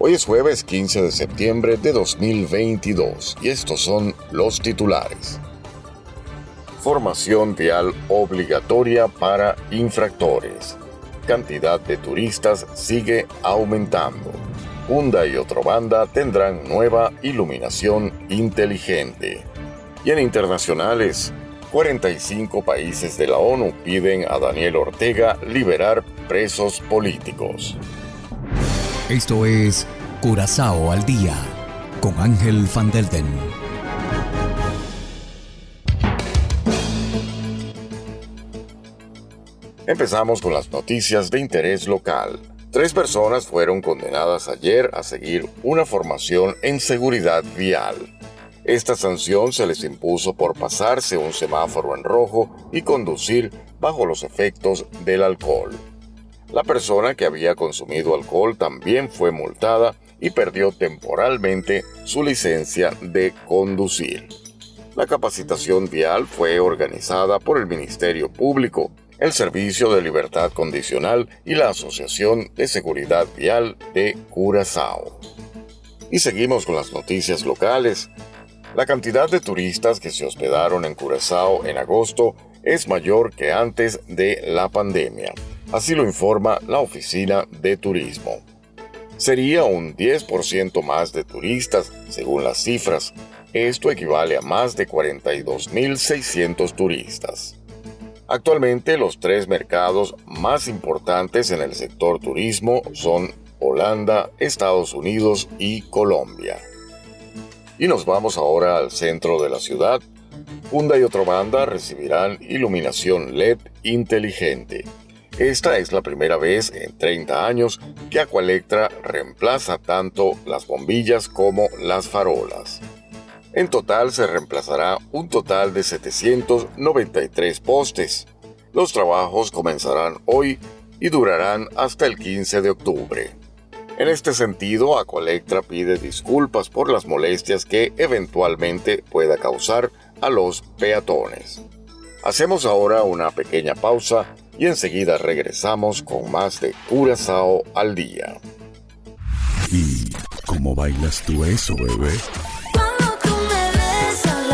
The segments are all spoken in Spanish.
Hoy es jueves 15 de septiembre de 2022 y estos son los titulares. Formación vial obligatoria para infractores. Cantidad de turistas sigue aumentando. Hunda y otro banda tendrán nueva iluminación inteligente. Y en internacionales, 45 países de la ONU piden a Daniel Ortega liberar presos políticos. Esto es Curazao al día con Ángel Van Delden. Empezamos con las noticias de interés local. Tres personas fueron condenadas ayer a seguir una formación en seguridad vial. Esta sanción se les impuso por pasarse un semáforo en rojo y conducir bajo los efectos del alcohol. La persona que había consumido alcohol también fue multada y perdió temporalmente su licencia de conducir. La capacitación vial fue organizada por el Ministerio Público, el Servicio de Libertad Condicional y la Asociación de Seguridad Vial de Curazao. Y seguimos con las noticias locales. La cantidad de turistas que se hospedaron en Curazao en agosto es mayor que antes de la pandemia. Así lo informa la Oficina de Turismo. Sería un 10% más de turistas, según las cifras. Esto equivale a más de 42.600 turistas. Actualmente los tres mercados más importantes en el sector turismo son Holanda, Estados Unidos y Colombia. Y nos vamos ahora al centro de la ciudad. Hunda y otra banda recibirán iluminación LED inteligente. Esta es la primera vez en 30 años que Aqualectra reemplaza tanto las bombillas como las farolas. En total se reemplazará un total de 793 postes. Los trabajos comenzarán hoy y durarán hasta el 15 de octubre. En este sentido, Aqualectra pide disculpas por las molestias que eventualmente pueda causar a los peatones. Hacemos ahora una pequeña pausa y enseguida regresamos con más de Curazao al día. ¿Y cómo bailas tú eso, bebé? Cuando tú me besas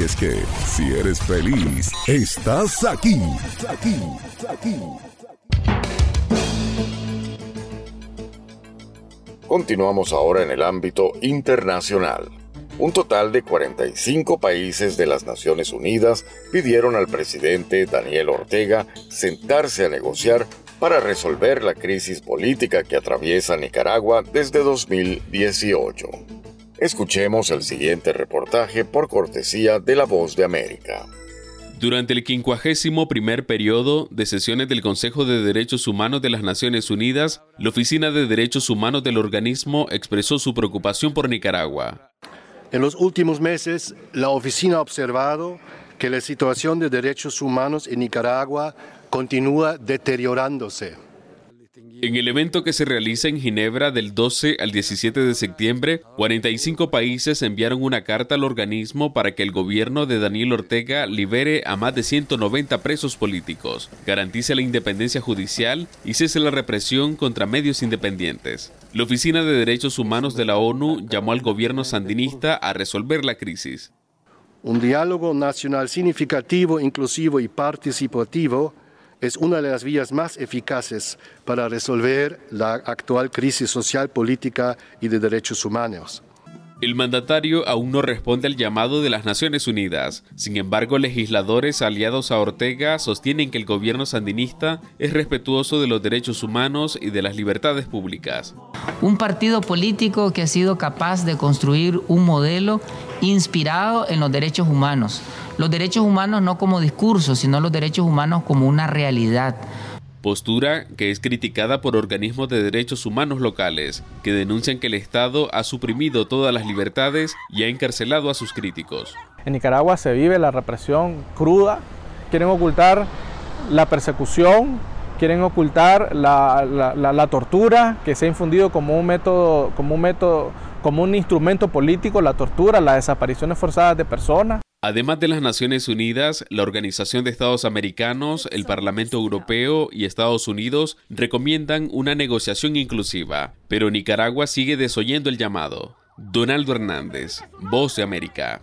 Y es que si eres feliz, estás aquí. Continuamos ahora en el ámbito internacional. Un total de 45 países de las Naciones Unidas pidieron al presidente Daniel Ortega sentarse a negociar para resolver la crisis política que atraviesa Nicaragua desde 2018. Escuchemos el siguiente reportaje por cortesía de La Voz de América. Durante el 51 primer periodo de sesiones del Consejo de Derechos Humanos de las Naciones Unidas, la Oficina de Derechos Humanos del organismo expresó su preocupación por Nicaragua. En los últimos meses, la oficina ha observado que la situación de derechos humanos en Nicaragua continúa deteriorándose. En el evento que se realiza en Ginebra del 12 al 17 de septiembre, 45 países enviaron una carta al organismo para que el gobierno de Daniel Ortega libere a más de 190 presos políticos, garantice la independencia judicial y cese la represión contra medios independientes. La Oficina de Derechos Humanos de la ONU llamó al gobierno sandinista a resolver la crisis. Un diálogo nacional significativo, inclusivo y participativo es una de las vías más eficaces para resolver la actual crisis social, política y de derechos humanos. El mandatario aún no responde al llamado de las Naciones Unidas. Sin embargo, legisladores aliados a Ortega sostienen que el gobierno sandinista es respetuoso de los derechos humanos y de las libertades públicas. Un partido político que ha sido capaz de construir un modelo inspirado en los derechos humanos. Los derechos humanos no como discurso, sino los derechos humanos como una realidad postura que es criticada por organismos de derechos humanos locales, que denuncian que el Estado ha suprimido todas las libertades y ha encarcelado a sus críticos. En Nicaragua se vive la represión cruda, quieren ocultar la persecución, quieren ocultar la, tortura que se ha infundido como un método, como un como un instrumento político, la tortura, las desapariciones forzadas de personas. Además de las Naciones Unidas, la Organización de Estados Americanos, el Parlamento Europeo y Estados Unidos recomiendan una negociación inclusiva, pero Nicaragua sigue desoyendo el llamado. Donaldo Hernández, Voz de América.